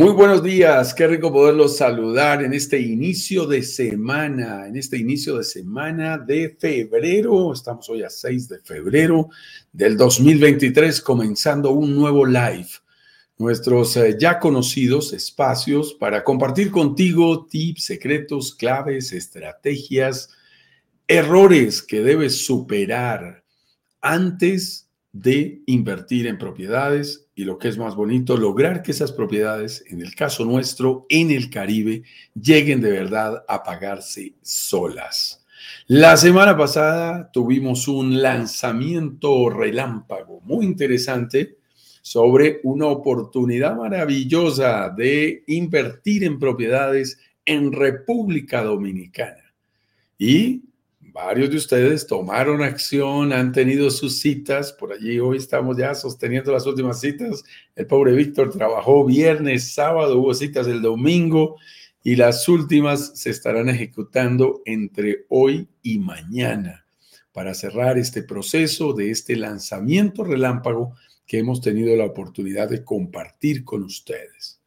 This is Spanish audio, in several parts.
Muy buenos días, qué rico poderlos saludar en este inicio de semana, en este inicio de semana de febrero. Estamos hoy a 6 de febrero del 2023, comenzando un nuevo live. Nuestros eh, ya conocidos espacios para compartir contigo tips, secretos, claves, estrategias, errores que debes superar antes de invertir en propiedades y lo que es más bonito, lograr que esas propiedades, en el caso nuestro, en el Caribe, lleguen de verdad a pagarse solas. La semana pasada tuvimos un lanzamiento relámpago muy interesante sobre una oportunidad maravillosa de invertir en propiedades en República Dominicana. Y varios de ustedes tomaron acción, han tenido sus citas, por allí hoy estamos ya sosteniendo las últimas citas. El pobre Víctor trabajó viernes, sábado, hubo citas el domingo y las últimas se estarán ejecutando entre hoy y mañana para cerrar este proceso de este lanzamiento relámpago que hemos tenido la oportunidad de compartir con ustedes.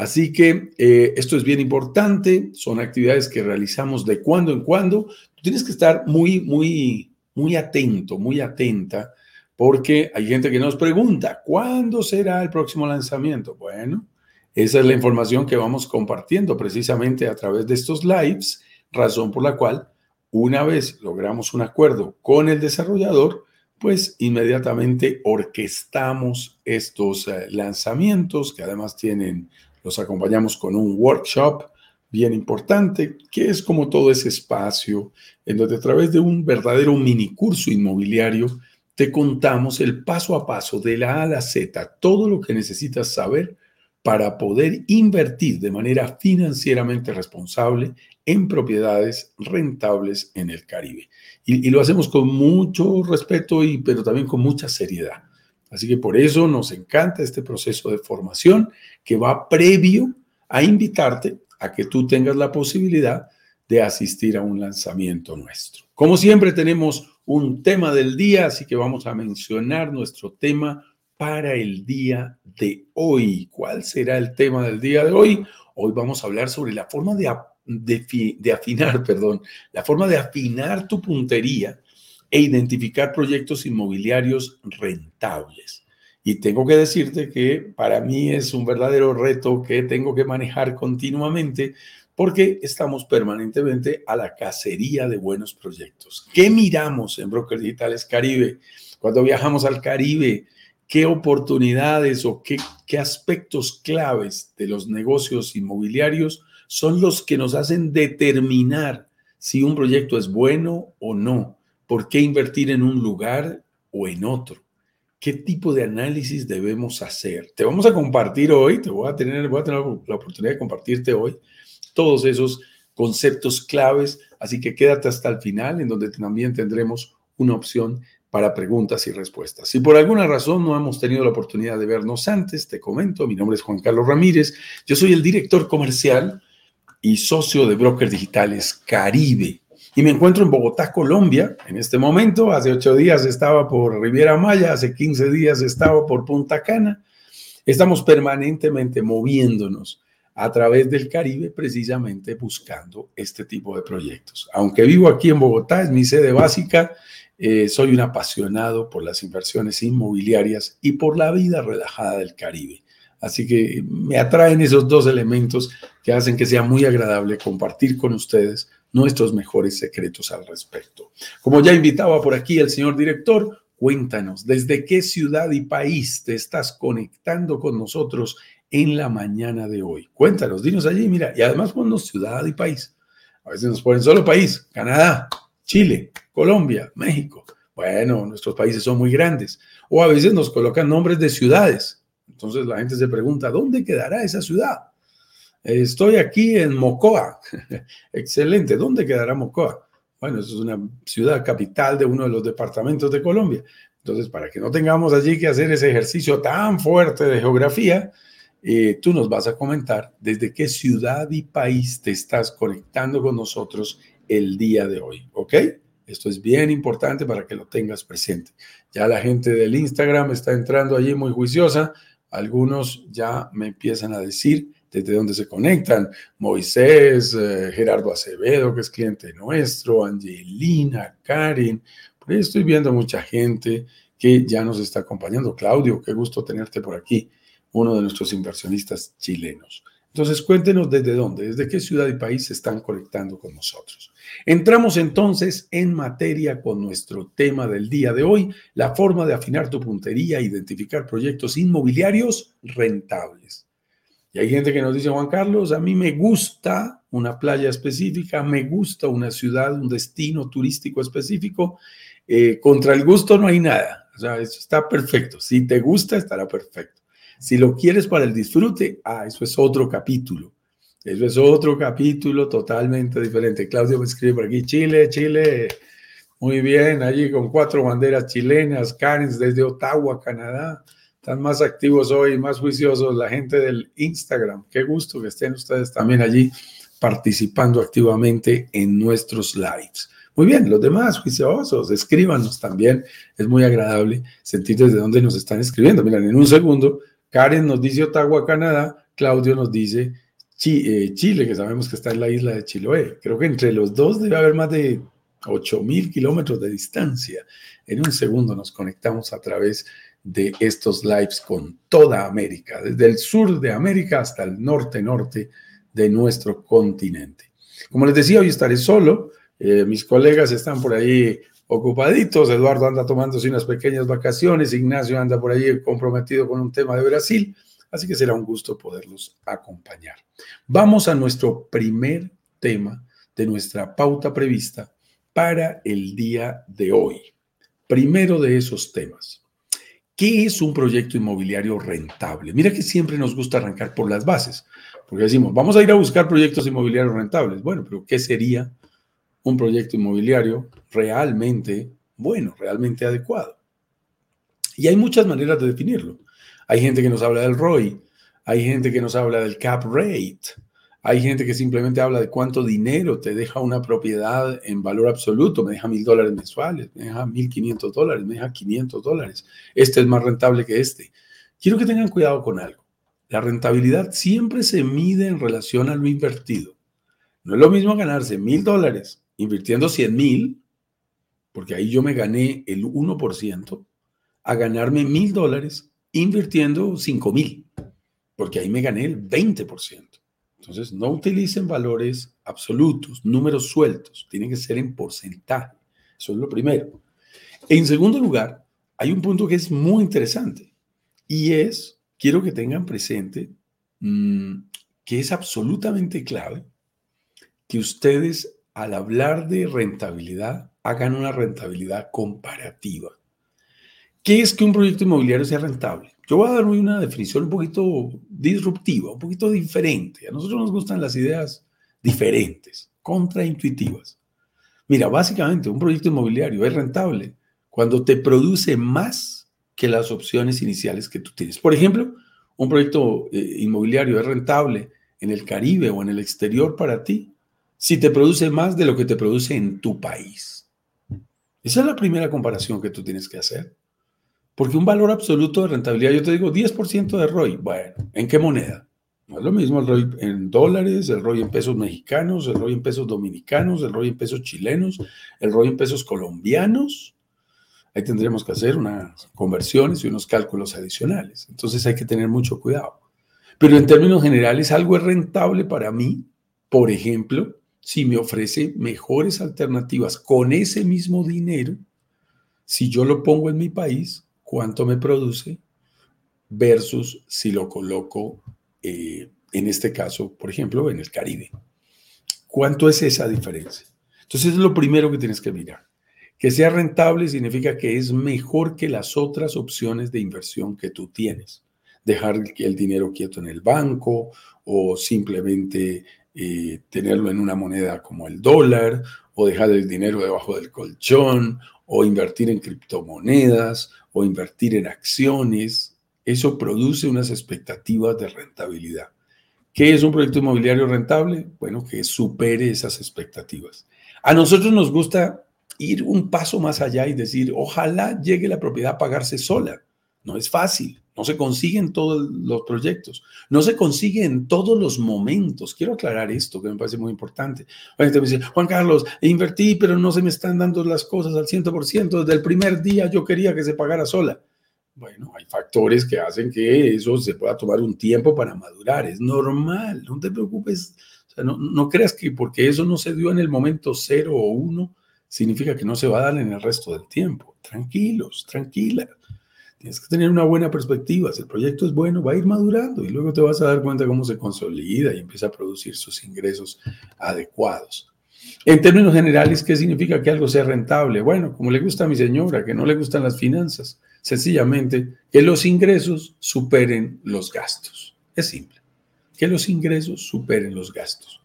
Así que eh, esto es bien importante, son actividades que realizamos de cuando en cuando. Tú tienes que estar muy, muy, muy atento, muy atenta, porque hay gente que nos pregunta, ¿cuándo será el próximo lanzamiento? Bueno, esa es la información que vamos compartiendo precisamente a través de estos lives, razón por la cual una vez logramos un acuerdo con el desarrollador, pues inmediatamente orquestamos estos eh, lanzamientos que además tienen los acompañamos con un workshop bien importante, que es como todo ese espacio en donde a través de un verdadero mini curso inmobiliario te contamos el paso a paso de la A a la Z, todo lo que necesitas saber para poder invertir de manera financieramente responsable en propiedades rentables en el Caribe. Y, y, lo hacemos con mucho respeto, y, pero también con mucha seriedad. Así que por eso nos encanta este proceso de formación que va previo a invitarte a que tú tengas la posibilidad de asistir a un lanzamiento nuestro. Como siempre tenemos un tema del día, así que vamos a mencionar nuestro tema para el día de hoy. ¿Cuál será el tema del día de hoy? Hoy vamos a hablar sobre la forma de, afinar, perdón, la forma de afinar tu puntería e identificar proyectos inmobiliarios rentables. Y tengo que decirte que para mí es un verdadero reto que tengo que manejar continuamente porque estamos permanentemente a la cacería de buenos proyectos. ¿Qué miramos en Brokers Digitales Caribe? Cuando viajamos al Caribe, ¿qué oportunidades o qué, qué aspectos claves de los negocios inmobiliarios son los que nos hacen determinar si un proyecto es bueno o no? ¿Por qué invertir en un lugar o en otro? ¿Qué tipo de análisis debemos hacer? Te vamos a compartir hoy, te voy a tener, voy a tener la oportunidad de compartirte hoy todos esos conceptos claves, así que quédate hasta el final en donde también tendremos una opción para preguntas y respuestas. Si por alguna razón no hemos tenido la oportunidad de vernos antes, te comento, mi nombre es Juan Carlos Ramírez, yo soy el director comercial y socio de Brokers Digitales Caribe. Y me encuentro en Bogotá, Colombia, en este momento. Hace ocho días estaba por Riviera Maya, hace 15 días estaba por Punta Cana. Estamos permanentemente moviéndonos a través del Caribe precisamente buscando este tipo de proyectos. Aunque vivo aquí en Bogotá, es mi sede básica, eh, soy un apasionado por las inversiones inmobiliarias y por la vida relajada del Caribe. Así que me atraen esos dos elementos que hacen que sea muy agradable compartir con ustedes nuestros mejores secretos al respecto. Como ya invitaba por aquí el señor director, cuéntanos, ¿desde qué ciudad y país te estás conectando con nosotros en la mañana de hoy? Cuéntanos, dinos allí, mira, y además ponnos ciudad y país. A veces nos ponen solo país, Canadá, Chile, Colombia, México. Bueno, nuestros países son muy grandes. O a veces nos colocan nombres de ciudades. Entonces la gente se pregunta, ¿dónde quedará esa ciudad? Estoy aquí en Mocoa. Excelente. ¿Dónde quedará Mocoa? Bueno, eso es una ciudad capital de uno de los departamentos de Colombia. Entonces, para que no tengamos allí que hacer ese ejercicio tan fuerte de geografía, eh, tú nos vas a comentar desde qué ciudad y país te estás conectando con nosotros el día de hoy, ¿ok? Esto es bien importante para que lo tengas presente. Ya la gente del Instagram está entrando allí muy juiciosa. Algunos ya me empiezan a decir desde dónde se conectan. Moisés, eh, Gerardo Acevedo, que es cliente nuestro, Angelina, Karen. Por ahí estoy viendo mucha gente que ya nos está acompañando. Claudio, qué gusto tenerte por aquí, uno de nuestros inversionistas chilenos. Entonces, cuéntenos desde dónde, desde qué ciudad y país se están conectando con nosotros. Entramos entonces en materia con nuestro tema del día de hoy, la forma de afinar tu puntería e identificar proyectos inmobiliarios rentables. Y hay gente que nos dice, Juan Carlos, a mí me gusta una playa específica, me gusta una ciudad, un destino turístico específico. Eh, contra el gusto no hay nada. O sea, eso está perfecto. Si te gusta, estará perfecto. Si lo quieres para el disfrute, ah, eso es otro capítulo. Eso es otro capítulo totalmente diferente. Claudio me escribe por aquí, Chile, Chile. Muy bien, allí con cuatro banderas chilenas, Karen desde Ottawa, Canadá. Están más activos hoy, más juiciosos la gente del Instagram. Qué gusto que estén ustedes también allí participando activamente en nuestros lives. Muy bien, los demás juiciosos, escríbanos también. Es muy agradable sentir desde dónde nos están escribiendo. Miren, en un segundo Karen nos dice Ottawa, Canadá. Claudio nos dice eh, Chile, que sabemos que está en la isla de Chiloé. Creo que entre los dos debe haber más de 8.000 kilómetros de distancia. En un segundo nos conectamos a través de estos lives con toda América, desde el sur de América hasta el norte-norte de nuestro continente. Como les decía, hoy estaré solo. Eh, mis colegas están por ahí ocupaditos. Eduardo anda tomándose unas pequeñas vacaciones. Ignacio anda por ahí comprometido con un tema de Brasil. Así que será un gusto poderlos acompañar. Vamos a nuestro primer tema de nuestra pauta prevista para el día de hoy. Primero de esos temas. ¿Qué es un proyecto inmobiliario rentable? Mira que siempre nos gusta arrancar por las bases, porque decimos, vamos a ir a buscar proyectos inmobiliarios rentables. Bueno, pero ¿qué sería un proyecto inmobiliario realmente bueno, realmente adecuado. Y hay muchas maneras de definirlo. Hay gente que nos habla del ROI, hay gente que nos habla del cap rate, hay gente que simplemente habla de cuánto dinero te deja una propiedad en valor absoluto, me deja mil dólares mensuales, me deja mil quinientos dólares, me deja quinientos dólares. Este es más rentable que este. Quiero que tengan cuidado con algo. La rentabilidad siempre se mide en relación a lo invertido. No es lo mismo ganarse mil dólares invirtiendo 100 mil, porque ahí yo me gané el 1%, a ganarme mil dólares invirtiendo 5 mil, porque ahí me gané el 20%. Entonces, no utilicen valores absolutos, números sueltos, tienen que ser en porcentaje. Eso es lo primero. En segundo lugar, hay un punto que es muy interesante y es, quiero que tengan presente, mm, que es absolutamente clave que ustedes al hablar de rentabilidad, hagan una rentabilidad comparativa. ¿Qué es que un proyecto inmobiliario sea rentable? Yo voy a dar una definición un poquito disruptiva, un poquito diferente. A nosotros nos gustan las ideas diferentes, contraintuitivas. Mira, básicamente un proyecto inmobiliario es rentable cuando te produce más que las opciones iniciales que tú tienes. Por ejemplo, un proyecto eh, inmobiliario es rentable en el Caribe o en el exterior para ti si te produce más de lo que te produce en tu país. Esa es la primera comparación que tú tienes que hacer. Porque un valor absoluto de rentabilidad, yo te digo 10% de ROI. Bueno, ¿en qué moneda? No es lo mismo el ROI en dólares, el ROI en pesos mexicanos, el ROI en pesos dominicanos, el ROI en pesos chilenos, el ROI en pesos colombianos. Ahí tendríamos que hacer unas conversiones y unos cálculos adicionales. Entonces hay que tener mucho cuidado. Pero en términos generales, algo es rentable para mí, por ejemplo, si me ofrece mejores alternativas con ese mismo dinero, si yo lo pongo en mi país, cuánto me produce versus si lo coloco, eh, en este caso, por ejemplo, en el Caribe. ¿Cuánto es esa diferencia? Entonces es lo primero que tienes que mirar. Que sea rentable significa que es mejor que las otras opciones de inversión que tú tienes. Dejar el dinero quieto en el banco o simplemente eh, tenerlo en una moneda como el dólar o dejar el dinero debajo del colchón o invertir en criptomonedas o invertir en acciones. Eso produce unas expectativas de rentabilidad. ¿Qué es un proyecto inmobiliario rentable? Bueno, que supere esas expectativas. A nosotros nos gusta ir un paso más allá y decir, ojalá llegue la propiedad a pagarse sola. No es fácil. No se consigue en todos los proyectos, no se consigue en todos los momentos. Quiero aclarar esto que me parece muy importante. me dice, Juan Carlos, invertí, pero no se me están dando las cosas al 100%. Desde el primer día yo quería que se pagara sola. Bueno, hay factores que hacen que eso se pueda tomar un tiempo para madurar. Es normal, no te preocupes. no, no creas que porque eso no se dio en el momento cero o uno, significa que no se va a dar en el resto del tiempo. Tranquilos, tranquila. Tienes que tener una buena perspectiva. Si el proyecto es bueno, va a ir madurando y luego te vas a dar cuenta cómo se consolida y empieza a producir sus ingresos adecuados. En términos generales, ¿qué significa que algo sea rentable? Bueno, como le gusta a mi señora, que no le gustan las finanzas, sencillamente que los ingresos superen los gastos. Es simple, que los ingresos superen los gastos.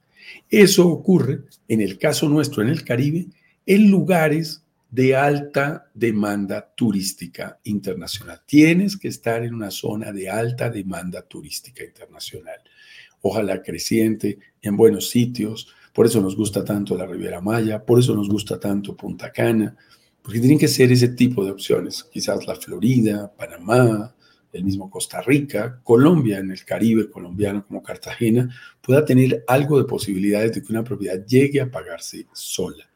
Eso ocurre, en el caso nuestro en el Caribe, en lugares de alta demanda turística internacional. Tienes que estar en una zona de alta demanda turística internacional. Ojalá creciente, en buenos sitios. Por eso nos gusta tanto la Riviera Maya, por eso nos gusta tanto Punta Cana, porque tienen que ser ese tipo de opciones. Quizás la Florida, Panamá, el mismo Costa Rica, Colombia, en el Caribe colombiano como Cartagena, pueda tener algo de posibilidades de que una propiedad llegue a pagarse sola.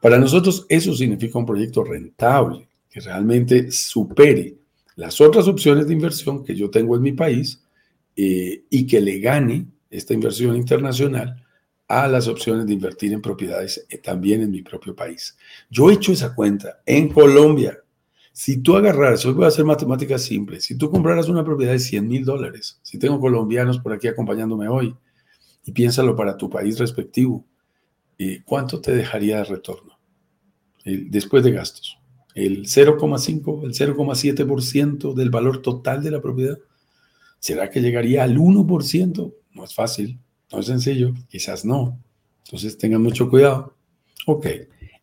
Para nosotros eso significa un proyecto rentable, que realmente supere las otras opciones de inversión que yo tengo en mi país eh, y que le gane esta inversión internacional a las opciones de invertir en propiedades eh, también en mi propio país. Yo he hecho esa cuenta en Colombia. Si tú agarraras, hoy voy a hacer matemáticas simples, si tú compraras una propiedad de 100 mil dólares, si tengo colombianos por aquí acompañándome hoy, y piénsalo para tu país respectivo, ¿cuánto te dejaría de retorno? después de gastos. El 0,5, el 0,7% del valor total de la propiedad. ¿Será que llegaría al 1%? No es fácil, no es sencillo, quizás no. Entonces tengan mucho cuidado. Ok,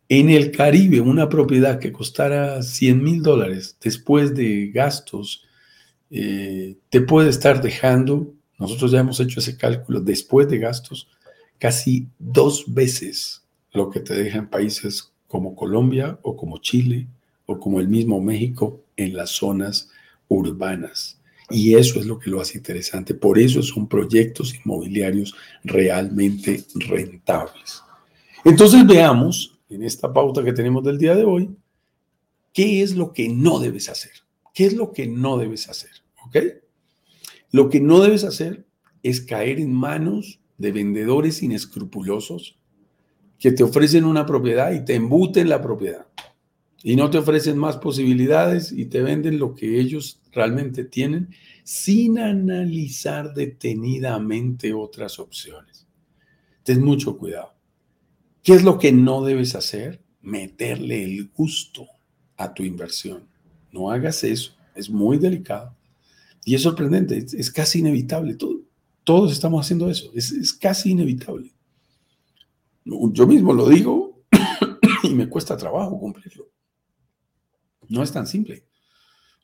en el Caribe una propiedad que costara 100 mil dólares después de gastos, eh, te puede estar dejando, nosotros ya hemos hecho ese cálculo, después de gastos, casi dos veces lo que te deja en países como Colombia o como Chile o como el mismo México en las zonas urbanas. Y eso es lo que lo hace interesante. Por eso son proyectos inmobiliarios realmente rentables. Entonces veamos en esta pauta que tenemos del día de hoy, ¿qué es lo que no debes hacer? ¿Qué es lo que no debes hacer? ¿Ok? Lo que no debes hacer es caer en manos de vendedores inescrupulosos que te ofrecen una propiedad y te embuten la propiedad. Y no te ofrecen más posibilidades y te venden lo que ellos realmente tienen sin analizar detenidamente otras opciones. Ten mucho cuidado. ¿Qué es lo que no debes hacer? Meterle el gusto a tu inversión. No hagas eso. Es muy delicado. Y es sorprendente. Es, casi inevitable. Todos estamos haciendo eso. es casi inevitable. Yo mismo lo digo y me cuesta trabajo cumplirlo. No es tan simple.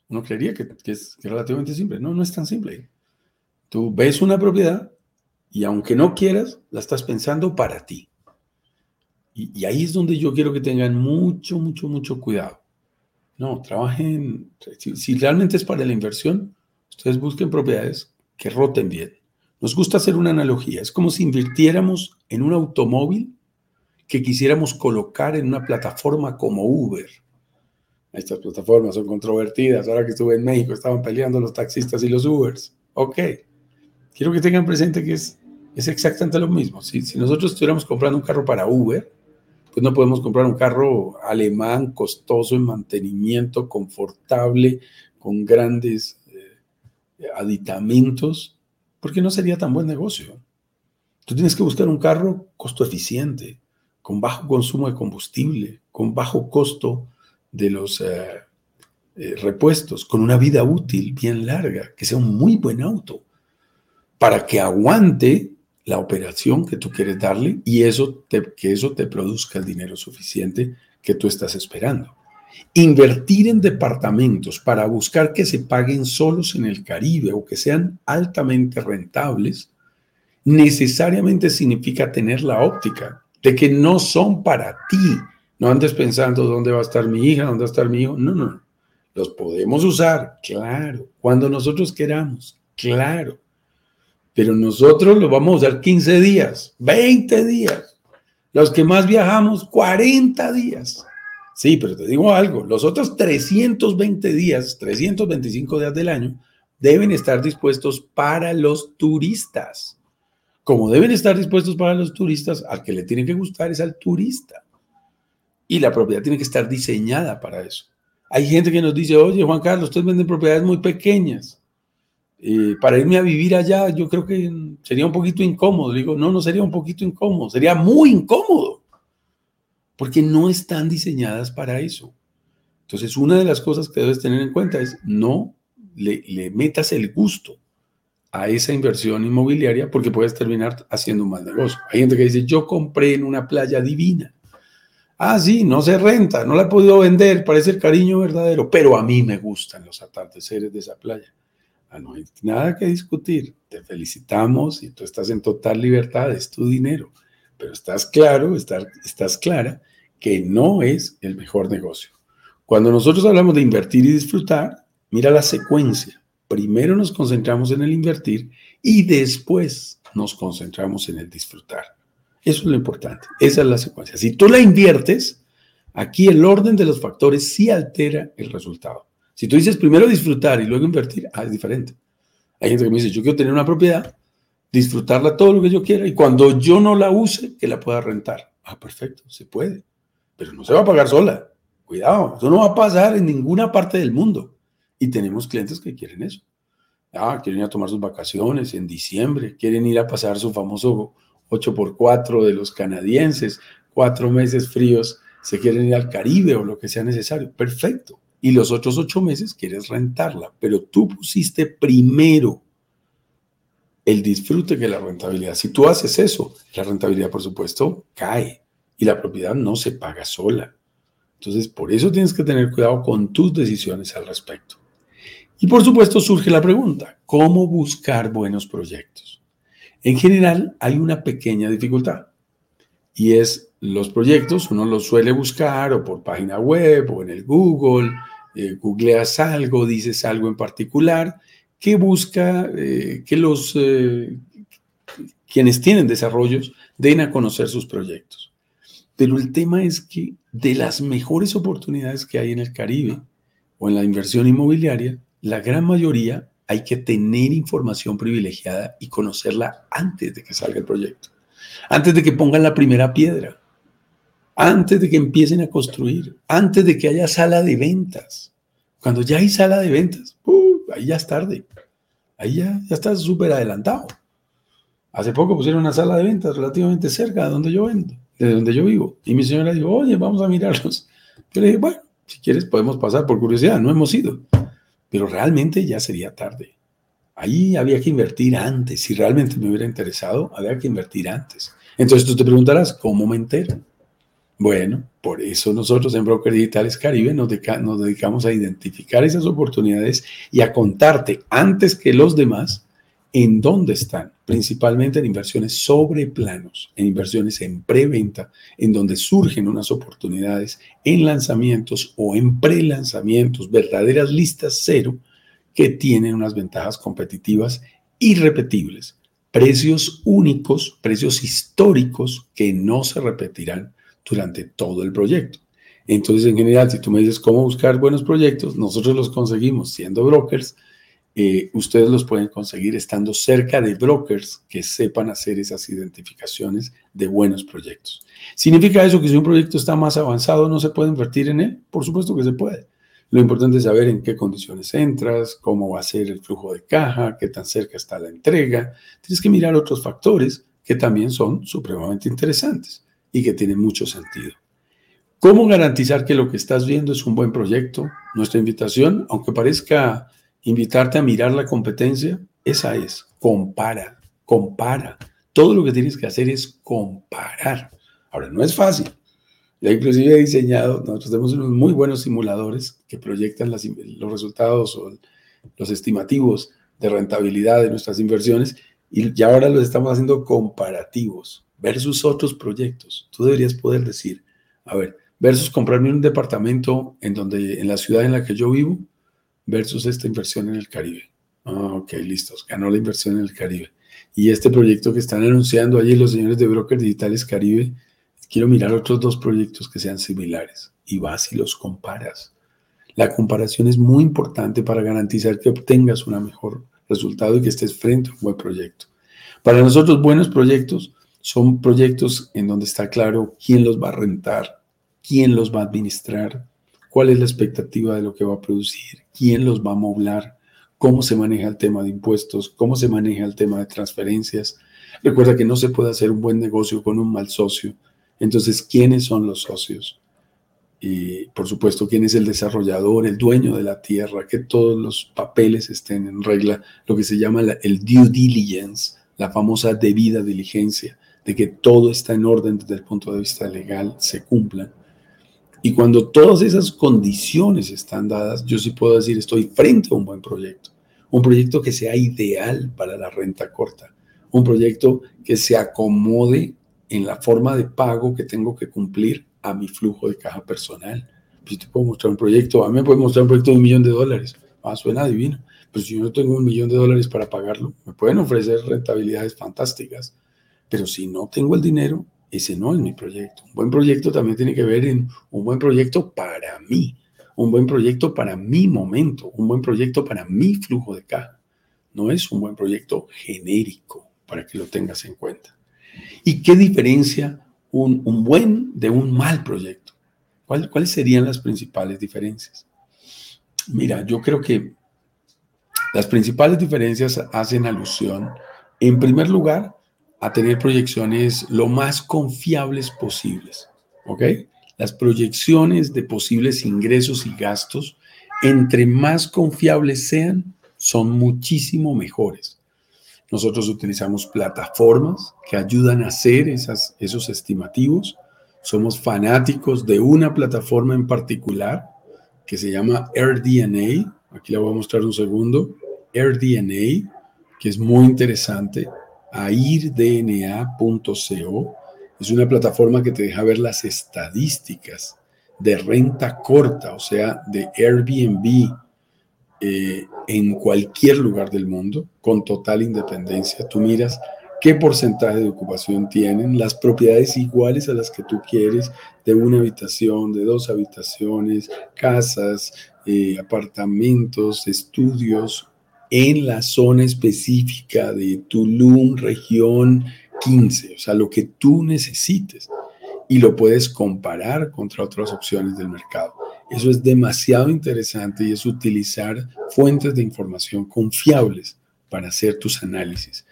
Uno creería que, es, relativamente simple. No, no es tan simple. Tú ves una propiedad y aunque no quieras, la estás pensando para ti. Y, ahí es donde yo quiero que tengan mucho, mucho, mucho cuidado. No, trabajen, si, si, realmente es para la inversión, ustedes busquen propiedades que roten bien. Nos gusta hacer una analogía. Es como si invirtiéramos en un automóvil que quisiéramos colocar en una plataforma como Uber. Estas plataformas son controvertidas. Ahora que estuve en México, estaban peleando los taxistas y los Ubers. Ok. Quiero que tengan presente que es, es exactamente lo mismo. Si, si nosotros estuviéramos comprando un carro para Uber, pues no podemos comprar un carro alemán costoso en mantenimiento, confortable, con grandes eh, aditamentos porque no sería tan buen negocio. Tú tienes que buscar un carro costo eficiente, con bajo consumo de combustible, con bajo costo de los eh, eh, repuestos, con una vida útil bien larga, que sea un muy buen auto, para que aguante la operación que tú quieres darle y eso que eso te produzca el dinero suficiente que tú estás esperando. Invertir en departamentos para buscar que se paguen solos en el Caribe o que sean altamente rentables, necesariamente significa tener la óptica de que no son para ti. No andes pensando dónde va a estar mi hija, dónde va a estar mi hijo. No, no. Los podemos usar, claro, cuando nosotros queramos, claro. Pero nosotros los vamos a usar 15 días, 20 días. Los que más viajamos, 40 días. Sí, pero te digo algo, los otros 320 días, 325 días del año, deben estar dispuestos para los turistas. Como deben estar dispuestos para los turistas, al que le tiene que gustar es al turista. Y la propiedad tiene que estar diseñada para eso. Hay gente que nos dice, oye, Juan Carlos, ustedes venden propiedades muy pequeñas. Eh, para irme a vivir allá, yo creo que sería un poquito incómodo. digo, no, no sería un poquito incómodo, sería muy incómodo. Porque no están diseñadas para eso. Entonces, una de las cosas que debes tener en cuenta es no le, metas el gusto a esa inversión inmobiliaria porque puedes terminar haciendo un mal negocio. Hay gente que dice, yo compré en una playa divina. Ah, sí, no se renta, no la he podido vender, parece el cariño verdadero, pero a mí me gustan los atardeceres de esa playa. Ah, no hay nada que discutir. Te felicitamos y tú estás en total libertad, es tu dinero. Pero estás claro, estás, estás clara que no es el mejor negocio. Cuando nosotros hablamos de invertir y disfrutar, mira la secuencia primero nos concentramos en el invertir y después nos concentramos en el disfrutar. Eso es lo importante. Esa es la secuencia. Si tú la inviertes, aquí el orden de los factores sí altera el resultado. Si tú dices primero disfrutar y luego invertir, ah, es diferente. Hay gente que me dice, yo quiero tener una propiedad, disfrutarla todo lo que yo quiera y cuando yo no la use, que la pueda rentar. Ah, perfecto, se puede. Pero no se va a pagar sola. Cuidado, eso no va a pasar en ninguna parte del mundo. Y tenemos clientes que quieren eso. Ah, quieren ir a tomar sus vacaciones en diciembre, quieren ir a pasar su famoso 8x4 de los canadienses, cuatro meses fríos, se quieren ir al Caribe o lo que sea necesario. Perfecto. Y los otros ocho meses quieres rentarla, pero tú pusiste primero el disfrute que la rentabilidad. Si tú haces eso, la rentabilidad, por supuesto, cae y la propiedad no se paga sola. Entonces, por eso tienes que tener cuidado con tus decisiones al respecto. Y por supuesto surge la pregunta, ¿cómo buscar buenos proyectos? En general hay una pequeña dificultad y es los proyectos, uno los suele buscar o por página web o en el Google, eh, googleas algo, dices algo en particular, que busca eh, que los eh, quienes tienen desarrollos den a conocer sus proyectos. Pero el tema es que de las mejores oportunidades que hay en el Caribe o en la inversión inmobiliaria, la gran mayoría hay que tener información privilegiada y conocerla antes de que salga el proyecto, antes de que pongan la primera piedra, antes de que empiecen a construir, antes de que haya sala de ventas. Cuando ya hay sala de ventas, ahí ya es tarde, ahí ya, ya está súper adelantado. Hace poco pusieron una sala de ventas relativamente cerca de donde yo vendo, de donde yo vivo. Y mi señora dijo, oye, vamos a mirarlos. Yo le dije, bueno, si quieres podemos pasar por curiosidad, no hemos ido pero realmente ya sería tarde. Ahí había que invertir antes. Si realmente me hubiera interesado, había que invertir antes. Entonces tú te preguntarás, ¿cómo me entero? Bueno, por eso nosotros en Broker Digitales Caribe nos dedicamos a identificar esas oportunidades y a contarte antes que los demás en dónde están, principalmente en inversiones sobre planos, en inversiones en preventa, en donde surgen unas oportunidades en lanzamientos o en pre-lanzamientos, verdaderas listas cero que tienen unas ventajas competitivas irrepetibles, precios únicos, precios históricos que no se repetirán durante todo el proyecto. Entonces, en general, si tú me dices cómo buscar buenos proyectos, nosotros los conseguimos siendo brokers eh, ustedes los pueden conseguir estando cerca de brokers que sepan hacer esas identificaciones de buenos proyectos. ¿Significa eso que si un proyecto está más avanzado no se puede invertir en él? Por supuesto que se puede. Lo importante es saber en qué condiciones entras, cómo va a ser el flujo de caja, qué tan cerca está la entrega. Tienes que mirar otros factores que también son supremamente interesantes y que tienen mucho sentido. ¿Cómo garantizar que lo que estás viendo es un buen proyecto? Nuestra invitación, aunque parezca invitarte a mirar la competencia, esa es, compara, compara. Todo lo que tienes que hacer es comparar. Ahora, no es fácil. Ya inclusive he diseñado, nosotros tenemos unos muy buenos simuladores que proyectan los resultados o los estimativos de rentabilidad de nuestras inversiones y ya ahora los estamos haciendo comparativos versus otros proyectos. Tú deberías poder decir, a ver, versus comprarme un departamento en donde en la ciudad en la que yo vivo versus esta inversión en el Caribe. Ah, ok, listos. Ganó la inversión en el Caribe. Y este proyecto que están anunciando allí los señores de Brokers Digitales Caribe, quiero mirar otros dos proyectos que sean similares y vas y los comparas. La comparación es muy importante para garantizar que obtengas un mejor resultado y que estés frente a un buen proyecto. Para nosotros, buenos proyectos son proyectos en donde está claro quién los va a rentar, quién los va a administrar, cuál es la expectativa de lo que va a producir, quién los va a moblar, cómo se maneja el tema de impuestos, cómo se maneja el tema de transferencias. Recuerda que no se puede hacer un buen negocio con un mal socio. Entonces, ¿quiénes son los socios? Y por supuesto, quién es el desarrollador, el dueño de la tierra, que todos los papeles estén en regla, lo que se llama el due diligence, la famosa debida diligencia, de que todo está en orden desde el punto de vista legal, se cumplan. Y cuando todas esas condiciones están dadas, yo sí puedo decir, estoy frente a un buen proyecto. Un proyecto que sea ideal para la renta corta. Un proyecto que se acomode en la forma de pago que tengo que cumplir a mi flujo de caja personal. Si te puedo mostrar un proyecto, a mí me puede mostrar un proyecto de un millón de dólares. Ah, suena divino. Pero si yo no tengo un millón de dólares para pagarlo, me pueden ofrecer rentabilidades fantásticas. Pero si no tengo el dinero, ese no es mi proyecto. Un buen proyecto también tiene que ver en un buen proyecto para mí, un buen proyecto para mi momento, un buen proyecto para mi flujo de caja. No es un buen proyecto genérico para que lo tengas en cuenta. ¿Y qué diferencia un, buen de un mal proyecto? ¿Cuáles serían las principales diferencias? Mira, yo creo que las principales diferencias hacen alusión, en primer lugar, a tener proyecciones lo más confiables posibles, ¿ok? Las proyecciones de posibles ingresos y gastos, entre más confiables sean, son muchísimo mejores. Nosotros utilizamos plataformas que ayudan a hacer esas, esos estimativos. Somos fanáticos de una plataforma en particular que se llama AirDNA. Aquí la voy a mostrar un segundo. AirDNA, que es muy interesante airdna.co. Es una plataforma que te deja ver las estadísticas de renta corta, o sea, de Airbnb eh, en cualquier lugar del mundo, con total independencia. Tú miras qué porcentaje de ocupación tienen, las propiedades iguales a las que tú quieres, de una habitación, de dos habitaciones, casas, eh, apartamentos, estudios, en la zona específica de Tulum, región 15, o sea, lo que tú necesites y lo puedes comparar contra otras opciones del mercado. Eso es demasiado interesante y es utilizar fuentes de información confiables para hacer tus análisis.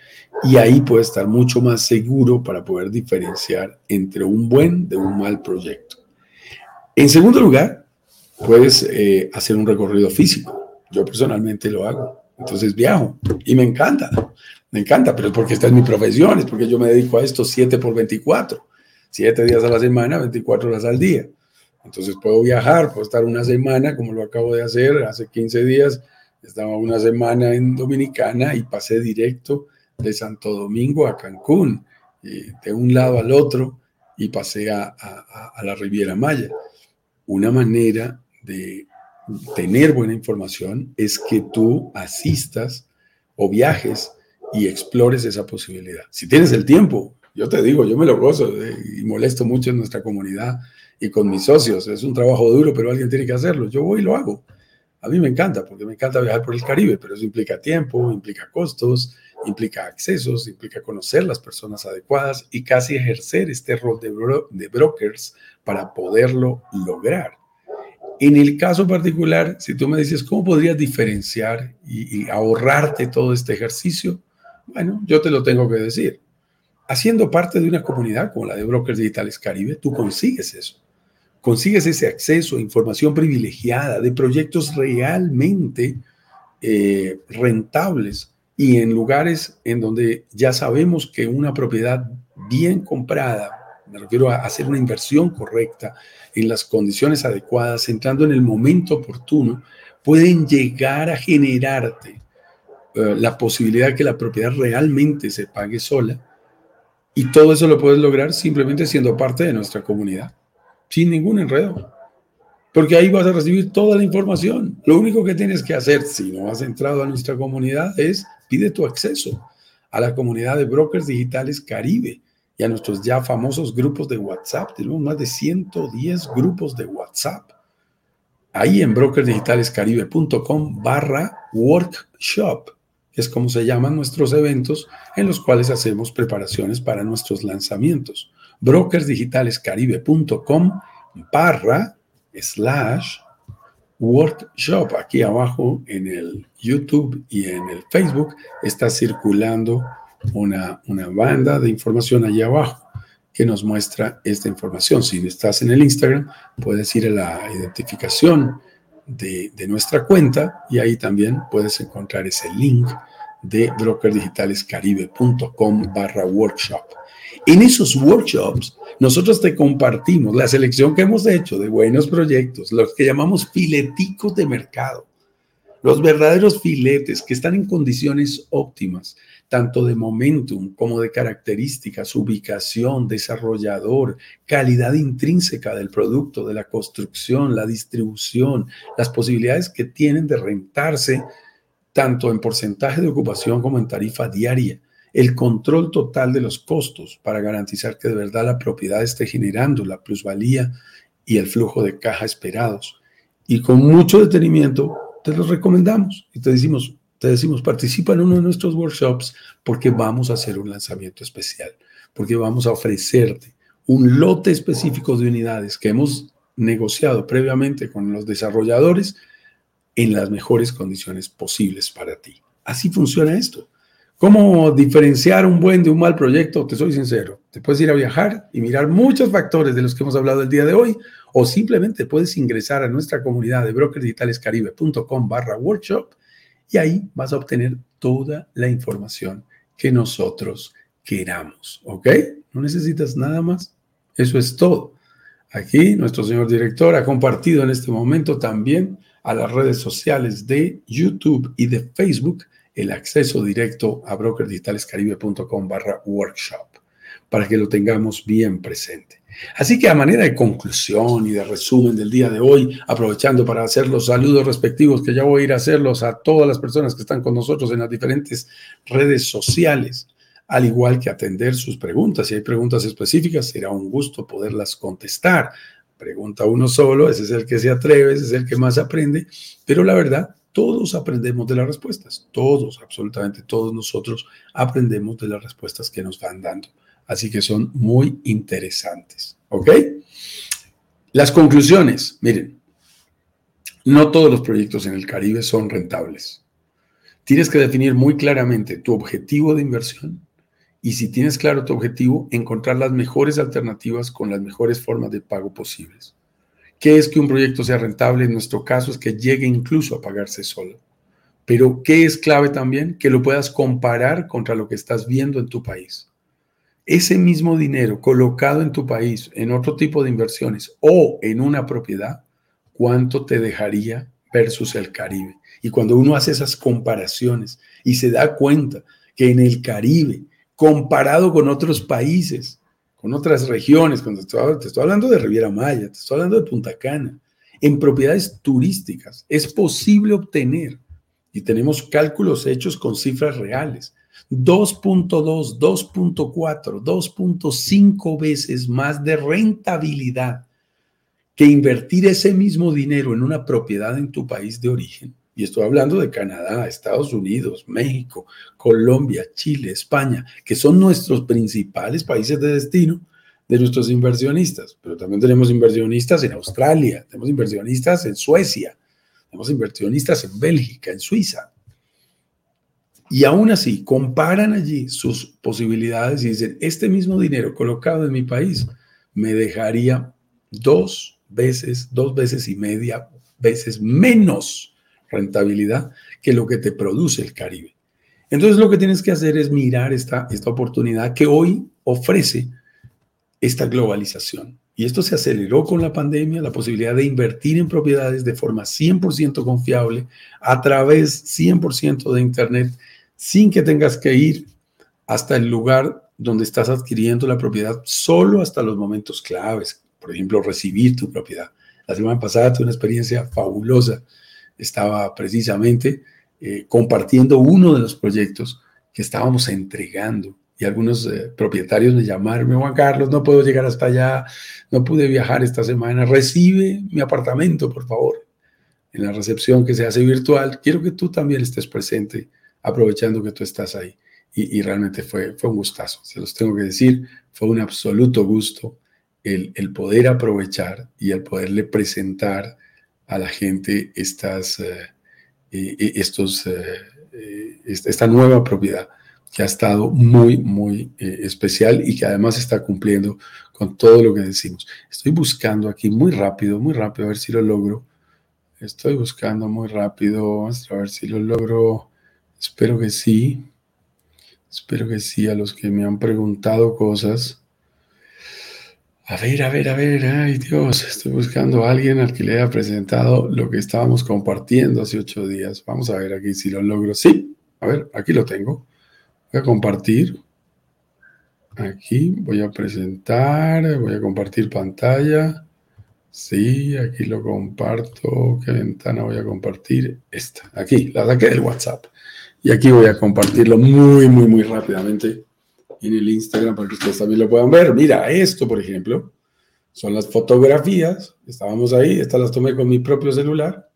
Y ahí puedes estar mucho más seguro para poder diferenciar entre un buen de un mal proyecto. En segundo lugar, puedes eh, hacer un recorrido físico. Yo personalmente lo hago. Entonces viajo y me encanta, me encanta, pero es porque esta es mi profesión, es porque yo me dedico a esto 7 por 24, 7 días a la semana, 24 horas al día. Entonces puedo viajar, puedo estar una semana, como lo acabo de hacer hace 15 días, estaba una semana en Dominicana y pasé directo de Santo Domingo a Cancún, de un lado al otro, y pasé a, a la Riviera Maya. Una manera de tener buena información es que tú asistas o viajes y explores esa posibilidad. Si tienes el tiempo, yo te digo, yo me lo gozo y molesto mucho en nuestra comunidad y con mis socios. Es un trabajo duro, pero alguien tiene que hacerlo. Yo voy y lo hago. A mí me encanta, porque me encanta viajar por el Caribe, pero eso implica tiempo, implica costos, implica accesos, implica conocer las personas adecuadas y casi ejercer este rol de, de brokers para poderlo lograr. En el caso particular, si tú me dices, ¿cómo podrías diferenciar y, ahorrarte todo este ejercicio? Bueno, yo te lo tengo que decir. Haciendo parte de una comunidad como la de Brokers Digitales Caribe, tú consigues eso. Consigues ese acceso a información privilegiada de proyectos realmente eh, rentables y en lugares en donde ya sabemos que una propiedad bien comprada, me refiero a hacer una inversión correcta, en las condiciones adecuadas, entrando en el momento oportuno, pueden llegar a generarte eh, la posibilidad de que la propiedad realmente se pague sola. Y todo eso lo puedes lograr simplemente siendo parte de nuestra comunidad, sin ningún enredo. porque ahí vas a recibir toda la información. Lo único que tienes que hacer, si no has entrado a nuestra comunidad, es pide tu acceso a la comunidad de brokers digitales Caribe y a nuestros ya famosos grupos de WhatsApp. Tenemos más de 110 grupos de WhatsApp. Ahí en brokersdigitalescaribe.com barra workshop, es como se llaman nuestros eventos en los cuales hacemos preparaciones para nuestros lanzamientos. brokersdigitalescaribe.com barra slash workshop. Aquí abajo en el YouTube y en el Facebook está circulando una, una banda de información allá abajo que nos muestra esta información. Si estás en el Instagram, puedes ir a la identificación de, de, nuestra cuenta y ahí también puedes encontrar ese link de brokerdigitalescaribe.com barra workshop. En esos workshops, nosotros te compartimos la selección que hemos hecho de buenos proyectos, los que llamamos fileticos de mercado, los verdaderos filetes que están en condiciones óptimas, tanto de momentum como de características, ubicación, desarrollador, calidad intrínseca del producto, de la construcción, la distribución, las posibilidades que tienen de rentarse tanto en porcentaje de ocupación como en tarifa diaria el control total de los costos para garantizar que de verdad la propiedad esté generando la plusvalía y el flujo de caja esperados. Y con mucho detenimiento te los recomendamos y te decimos, te decimos, participa en uno de nuestros workshops porque vamos a hacer un lanzamiento especial, porque vamos a ofrecerte un lote específico de unidades que hemos negociado previamente con los desarrolladores en las mejores condiciones posibles para ti. Así funciona esto. ¿Cómo diferenciar un buen de un mal proyecto? Te soy sincero. Te puedes ir a viajar y mirar muchos factores de los que hemos hablado el día de hoy, o simplemente puedes ingresar a nuestra comunidad de brokersdigitalescaribe.com barra workshop y ahí vas a obtener toda la información que nosotros queramos. ¿Ok? No necesitas nada más. Eso es todo. Aquí nuestro señor director ha compartido en este momento también a las redes sociales de YouTube y de Facebook el acceso directo a brokerdigitalescaribe.com barra workshop para que lo tengamos bien presente. Así que a manera de conclusión y de resumen del día de hoy, aprovechando para hacer los saludos respectivos que ya voy a ir a hacerlos a todas las personas que están con nosotros en las diferentes redes sociales, al igual que atender sus preguntas. Si hay preguntas específicas, será un gusto poderlas contestar. Pregunta uno solo, ese es el que se atreve, ese es el que más aprende, pero la verdad todos aprendemos de las respuestas, todos, absolutamente todos nosotros aprendemos de las respuestas que nos van dando. Así que son muy interesantes. ¿Ok? Las conclusiones, miren, no todos los proyectos en el Caribe son rentables. Tienes que definir muy claramente tu objetivo de inversión y si tienes claro tu objetivo, encontrar las mejores alternativas con las mejores formas de pago posibles. ¿Qué es que un proyecto sea rentable? En nuestro caso es que llegue incluso a pagarse solo. Pero ¿qué es clave también? Que lo puedas comparar contra lo que estás viendo en tu país. Ese mismo dinero colocado en tu país, en otro tipo de inversiones o en una propiedad, ¿cuánto te dejaría versus el Caribe? Y cuando uno hace esas comparaciones y se da cuenta que en el Caribe, comparado con otros países, con otras regiones, cuando te estoy hablando de Riviera Maya, te estoy hablando de Punta Cana, en propiedades turísticas, es posible obtener, y tenemos cálculos hechos con cifras reales, 2.2, 2.4, 2.5 veces más de rentabilidad que invertir ese mismo dinero en una propiedad en tu país de origen. Y estoy hablando de Canadá, Estados Unidos, México, Colombia, Chile, España, que son nuestros principales países de destino de nuestros inversionistas. Pero también tenemos inversionistas en Australia, tenemos inversionistas en Suecia, tenemos inversionistas en Bélgica, en Suiza. Y aún así, comparan allí sus posibilidades y dicen, este mismo dinero colocado en mi país me dejaría dos veces, dos veces y media veces menos rentabilidad que lo que te produce el Caribe. Entonces lo que tienes que hacer es mirar esta, esta oportunidad que hoy ofrece esta globalización. Y esto se aceleró con la pandemia, la posibilidad de invertir en propiedades de forma 100% confiable a través 100% de Internet sin que tengas que ir hasta el lugar donde estás adquiriendo la propiedad, solo hasta los momentos claves, por ejemplo, recibir tu propiedad. La semana pasada tuve una experiencia fabulosa. Estaba precisamente eh, compartiendo uno de los proyectos que estábamos entregando y algunos eh, propietarios me llamaron, Juan Carlos, no puedo llegar hasta allá, no pude viajar esta semana, recibe mi apartamento, por favor. En la recepción que se hace virtual, quiero que tú también estés presente, aprovechando que tú estás ahí. Y, realmente fue, fue un gustazo, se los tengo que decir, fue un absoluto gusto el, el poder aprovechar y el poderle presentar a la gente estas, eh, estos, eh, esta nueva propiedad que ha estado muy, muy eh, especial y que además está cumpliendo con todo lo que decimos. Estoy buscando aquí muy rápido, muy rápido, a ver si lo logro. Estoy buscando muy rápido, a ver si lo logro. Espero que sí. Espero que sí, a los que me han preguntado cosas. A ver, a ver, a ver, ay Dios, estoy buscando a alguien al que le haya presentado lo que estábamos compartiendo hace ocho días. Vamos a ver aquí si lo logro. Sí, a ver, aquí lo tengo. Voy a compartir. Aquí voy a presentar, voy a compartir pantalla. Sí, aquí lo comparto. ¿Qué ventana voy a compartir? Esta, aquí, la saqué del WhatsApp. Y aquí voy a compartirlo muy, muy, muy rápidamente en el Instagram para que ustedes también lo puedan ver. Mira, esto, por ejemplo, son las fotografías. Estábamos ahí, estas las tomé con mi propio celular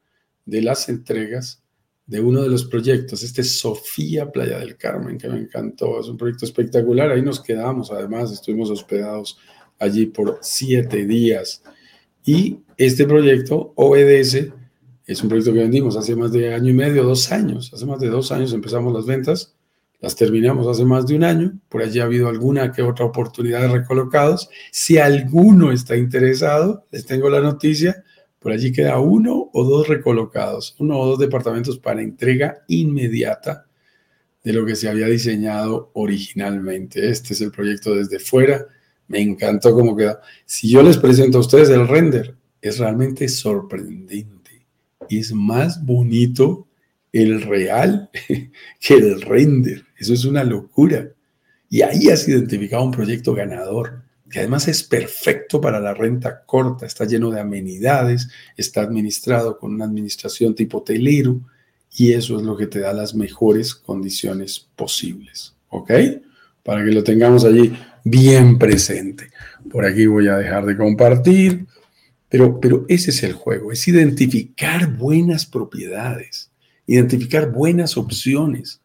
de las entregas de uno de los proyectos, este Sofía Playa del Carmen, que me encantó. Es un proyecto espectacular. Ahí nos quedamos, además, estuvimos hospedados allí por siete días. Y este proyecto obedece, es un proyecto que vendimos hace más de año y medio, dos años. Hace más de dos años empezamos las ventas, las terminamos hace más de un año. Por allí ha habido alguna que otra oportunidad de recolocados. Si alguno está interesado, les tengo la noticia por allí queda uno o dos recolocados, uno o dos departamentos para entrega inmediata de lo que se había diseñado originalmente. Este es el proyecto desde fuera. Me encantó cómo queda. Si yo les presento a ustedes el render, es realmente sorprendente. Es más bonito el real que el render. Eso es una locura. Y ahí has identificado un proyecto ganador que además es perfecto para la renta corta, está lleno de amenidades, está administrado con una administración tipo hotelero y eso es lo que te da las mejores condiciones posibles, ¿ok? Para que lo tengamos allí bien presente. Por aquí voy a dejar de compartir, pero, pero ese es el juego, es identificar buenas propiedades, identificar buenas opciones.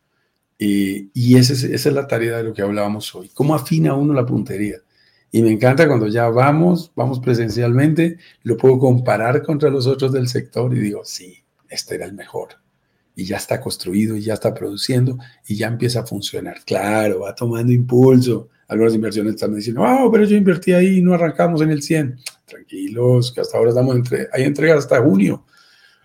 Eh, y esa es, la tarea de lo que hablábamos hoy. ¿Cómo afina uno la puntería? Y me encanta cuando ya vamos, vamos presencialmente, lo puedo comparar contra los otros del sector y digo, sí, este era el mejor. Y ya está construido y ya está produciendo y ya empieza a funcionar. Claro, va tomando impulso. Algunas inversiones están diciendo, oh, pero yo invertí ahí y no arrancamos en el 100. Tranquilos, que hasta ahora estamos entre, hay entregas hasta junio.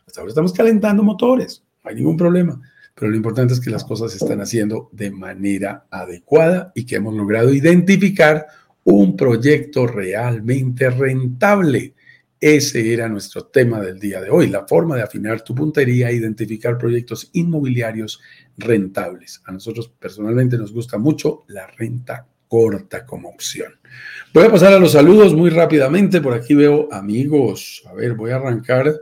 Hasta ahora estamos calentando motores, no hay ningún problema. Pero lo importante es que las cosas se están haciendo de manera adecuada y que hemos logrado identificar un proyecto realmente rentable. Ese era nuestro tema del día de hoy, la forma de afinar tu puntería e identificar proyectos inmobiliarios rentables. A nosotros personalmente nos gusta mucho la renta corta como opción. Voy a pasar a los saludos muy rápidamente. Por aquí veo amigos. A ver, voy a arrancar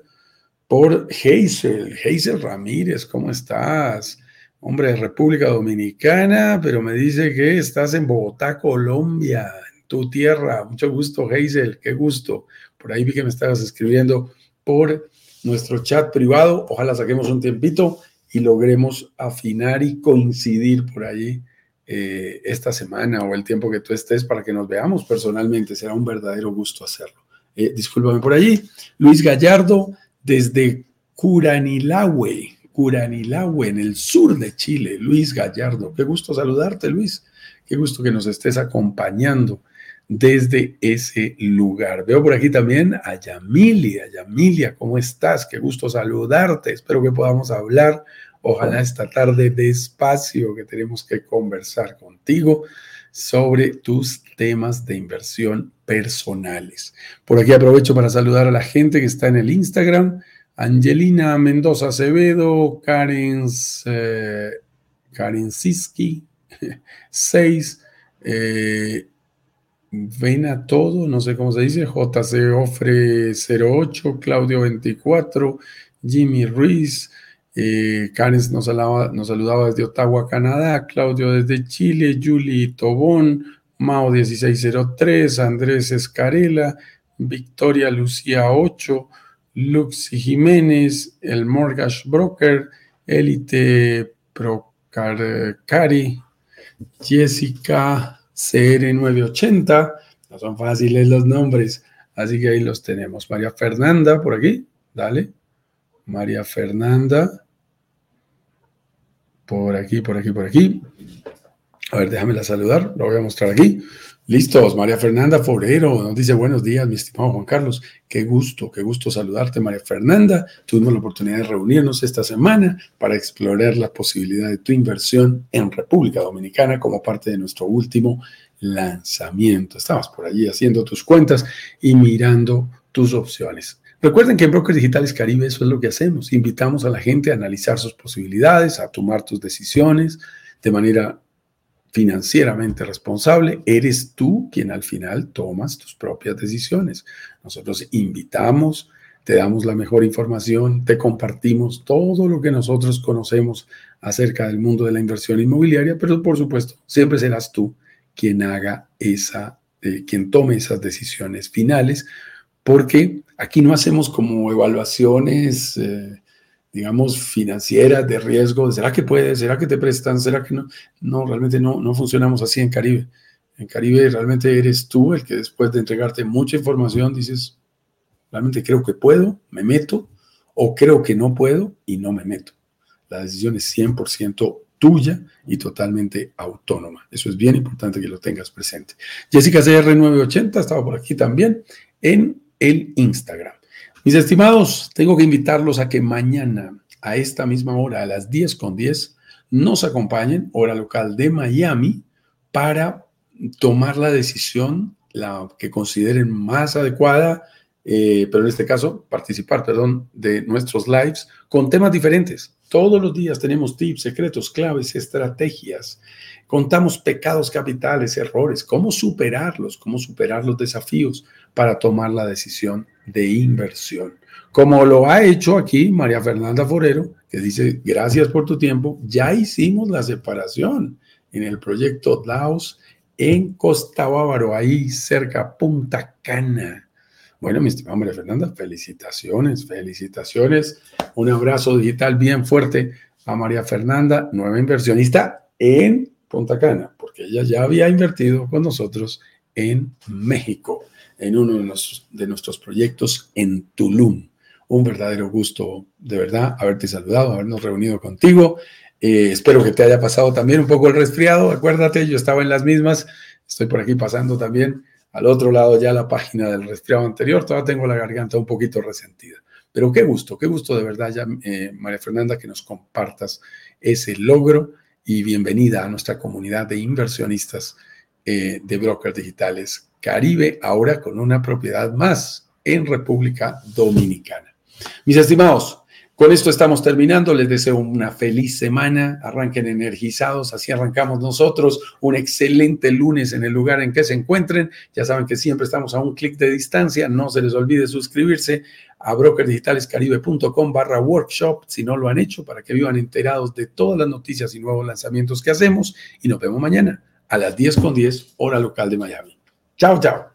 por Hazel. Hazel Ramírez, ¿cómo estás? Hombre de República Dominicana, pero me dice que estás en Bogotá, Colombia tu tierra. Mucho gusto, Hazel, qué gusto. Por ahí vi que me estabas escribiendo por nuestro chat privado. Ojalá saquemos un tiempito y logremos afinar y coincidir por allí eh, esta semana o el tiempo que tú estés para que nos veamos personalmente. Será un verdadero gusto hacerlo. Eh, discúlpame por allí. Luis Gallardo, desde Curanilahue, Curanilahue, en el sur de Chile. Luis Gallardo, qué gusto saludarte, Luis. Qué gusto que nos estés acompañando desde ese lugar. Veo por aquí también a Yamilia. Yamilia, ¿cómo estás? Qué gusto saludarte. Espero que podamos hablar. Ojalá esta tarde despacio que tenemos que conversar contigo sobre tus temas de inversión personales. Por aquí aprovecho para saludar a la gente que está en el Instagram. Angelina Mendoza Acevedo, Karen, eh, Karen Siski, 6, ven a todo, no sé cómo se dice, JC Ofre 08, Claudio 24, Jimmy Ruiz, eh, Karen nos, nos, saludaba desde Ottawa, Canadá, Claudio desde Chile, Julie Tobón, Mao 1603, Andrés Escarela, Victoria Lucía 8, Luxi Jiménez, el Mortgage Broker, Elite Procari, Jessica CR980, no son fáciles los nombres, así que ahí los tenemos. María Fernanda por aquí, dale. María Fernanda, por aquí, por aquí, por aquí. A ver, déjamela saludar, lo voy a mostrar aquí. Listos, María Fernanda Forero nos dice buenos días, mi estimado Juan Carlos. Qué gusto, qué gusto saludarte, María Fernanda. Tuvimos la oportunidad de reunirnos esta semana para explorar la posibilidad de tu inversión en República Dominicana como parte de nuestro último lanzamiento. Estabas por allí haciendo tus cuentas y mirando tus opciones. Recuerden que en Brokers Digitales Caribe eso es lo que hacemos. Invitamos a la gente a analizar sus posibilidades, a tomar tus decisiones de manera financieramente responsable, eres tú quien al final tomas tus propias decisiones. Nosotros invitamos, te damos la mejor información, te compartimos todo lo que nosotros conocemos acerca del mundo de la inversión inmobiliaria, pero por supuesto, siempre serás tú quien haga esa, eh, quien tome esas decisiones finales, porque aquí no hacemos como evaluaciones. Eh, digamos, financieras, de riesgo, ¿será que puede? ¿Será que te prestan? ¿Será que no? No, realmente no, no funcionamos así en Caribe. En Caribe realmente eres tú el que después de entregarte mucha información dices, realmente creo que puedo, me meto, o creo que no puedo y no me meto. La decisión es 100% tuya y totalmente autónoma. Eso es bien importante que lo tengas presente. Jessica CR980 estaba por aquí también en el Instagram. Mis estimados, tengo que invitarlos a que mañana a esta misma hora, a las 10 con 10, nos acompañen, hora local de Miami, para tomar la decisión, la que consideren más adecuada, eh, pero en este caso, participar, perdón, de nuestros lives con temas diferentes. Todos los días tenemos tips, secretos, claves, estrategias. Contamos pecados capitales, errores, cómo superarlos, cómo superar los desafíos para tomar la decisión de inversión. Como lo ha hecho aquí María Fernanda Forero, que dice, gracias por tu tiempo, ya hicimos la separación en el proyecto Laos en Costa Bávaro, ahí cerca Punta Cana. Bueno, mi estimada María Fernanda, felicitaciones, felicitaciones. Un abrazo digital bien fuerte a María Fernanda, nueva inversionista en Punta Cana, porque ella ya había invertido con nosotros en México en uno de, nuestros proyectos en Tulum. Un verdadero gusto, de verdad, haberte saludado, habernos reunido contigo. Eh, espero que te haya pasado también un poco el resfriado. Acuérdate, yo estaba en las mismas. Estoy por aquí pasando también al otro lado ya la página del resfriado anterior. Todavía tengo la garganta un poquito resentida. Pero qué gusto, qué gusto de verdad, ya, eh, María Fernanda, que nos compartas ese logro y bienvenida a nuestra comunidad de inversionistas eh, de brokers digitales Caribe, ahora con una propiedad más en República Dominicana. Mis estimados, con esto estamos terminando. Les deseo una feliz semana. Arranquen energizados. Así arrancamos nosotros. Un excelente lunes en el lugar en que se encuentren. Ya saben que siempre estamos a un clic de distancia. No se les olvide suscribirse a brokerdigitalescaribe.com barra workshop si no lo han hecho para que vivan enterados de todas las noticias y nuevos lanzamientos que hacemos. Y nos vemos mañana a las 10 con 10 hora local de Miami. Chao, chao.